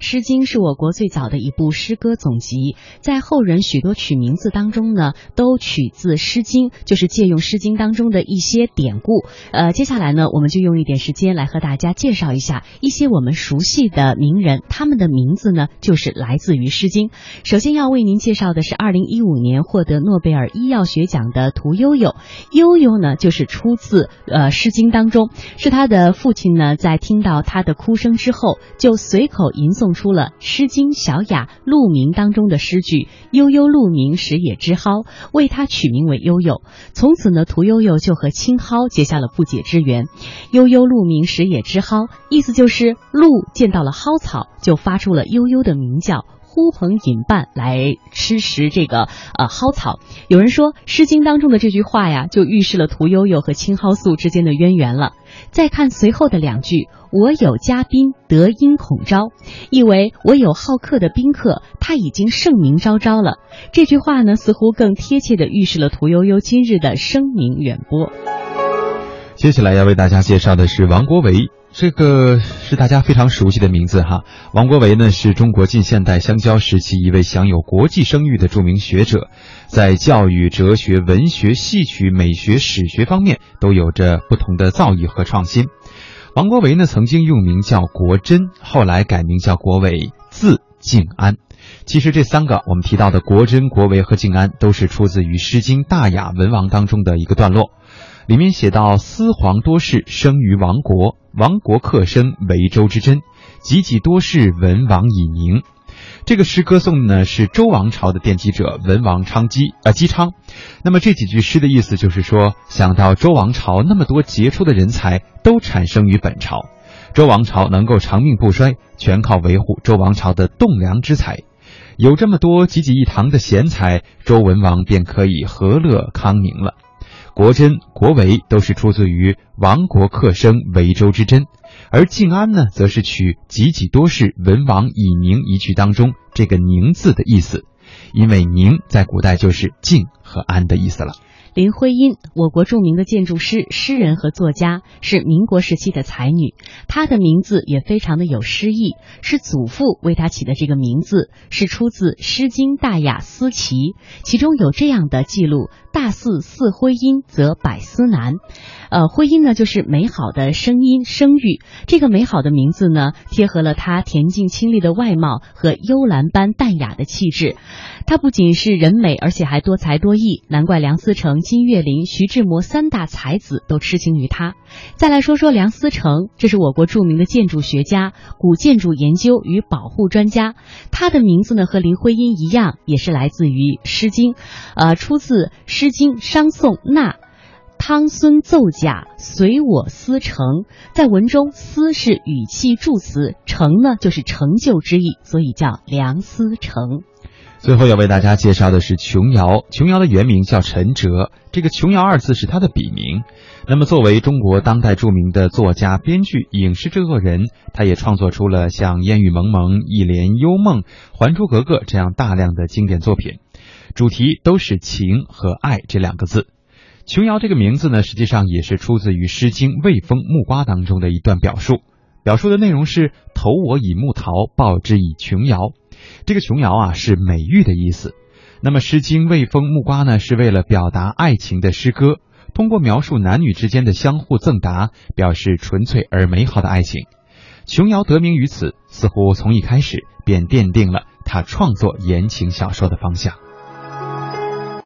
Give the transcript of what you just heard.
诗经》是我国最早的一部诗歌总集，在后人许多取名字当中呢，都取自《诗经》，就是借用《诗经》当中的一些典故。呃，接下来呢，我们就用一点时间来和大家介绍一下一些我们熟悉的名人，他们的名字呢，就是来自于《诗经》。首先要为您介绍的是二零一五年获得诺贝尔医药学奖的屠呦呦。呦呦呢，就是出自呃《诗经》当中，是他的父亲呢，在听到他的哭声之后，就随口吟诵出了《诗经·小雅·鹿鸣》当中的诗句“悠悠鹿鸣，食野之蒿”，为他取名为悠悠。从此呢，屠呦呦就和青蒿结下了不解之缘。“悠悠鹿鸣，食野之蒿”，意思就是鹿见到了蒿草，就发出了悠悠的鸣叫。呼朋引伴来吃食这个呃蒿草，有人说《诗经》当中的这句话呀，就预示了屠呦呦和青蒿素之间的渊源了。再看随后的两句：“我有嘉宾，德音孔昭”，意为我有好客的宾客，他已经盛名昭昭了。这句话呢，似乎更贴切的预示了屠呦呦今日的声名远播。接下来要为大家介绍的是王国维。这个是大家非常熟悉的名字哈，王国维呢是中国近现代相交时期一位享有国际声誉的著名学者，在教育、哲学、文学、戏曲、美学、史学方面都有着不同的造诣和创新。王国维呢曾经用名叫国珍，后来改名叫国维，字静安。其实这三个我们提到的国珍、国维和静安，都是出自于《诗经·大雅·文王》当中的一个段落。里面写到：“司皇多士，生于王国。王国克生，为周之真。己己多士，文王以宁。”这个诗歌颂的呢是周王朝的奠基者文王昌姬啊姬昌。那么这几句诗的意思就是说，想到周王朝那么多杰出的人才都产生于本朝，周王朝能够长命不衰，全靠维护周王朝的栋梁之才。有这么多济济一堂的贤才，周文王便可以和乐康宁了。国珍、国维都是出自于“亡国客生，维州之贞”，而静安呢，则是取“己己多事，文王以宁”一句当中这个“宁”字的意思，因为“宁”在古代就是“静”和“安”的意思了。林徽因，我国著名的建筑师、诗人和作家，是民国时期的才女。她的名字也非常的有诗意，是祖父为她起的这个名字，是出自《诗经·大雅·思齐》，其中有这样的记录：“大似似徽音，则百思难。”呃，徽音呢，就是美好的声音、声誉。这个美好的名字呢，贴合了她恬静清丽的外貌和幽兰般淡雅的气质。她不仅是人美，而且还多才多艺，难怪梁思成、金岳霖、徐志摩三大才子都痴情于她。再来说说梁思成，这是我国著名的建筑学家、古建筑研究与保护专家。他的名字呢，和林徽因一样，也是来自于《诗经》，呃，出自《诗经·商颂·纳》。汤孙奏甲，随我思成。在文中，思是语气助词，成呢就是成就之意，所以叫梁思成。最后要为大家介绍的是琼瑶。琼瑶的原名叫陈哲，这个琼瑶二字是她的笔名。那么，作为中国当代著名的作家、编剧、影视制作人，她也创作出了像《烟雨蒙蒙》《一帘幽梦》《还珠格格》这样大量的经典作品，主题都是情和爱这两个字。琼瑶这个名字呢，实际上也是出自于《诗经·卫风·木瓜》当中的一段表述，表述的内容是“投我以木桃，报之以琼瑶”。这个琼瑶啊是美玉的意思，那么《诗经·卫风·木瓜》呢是为了表达爱情的诗歌，通过描述男女之间的相互赠答，表示纯粹而美好的爱情。琼瑶得名于此，似乎从一开始便奠定了他创作言情小说的方向。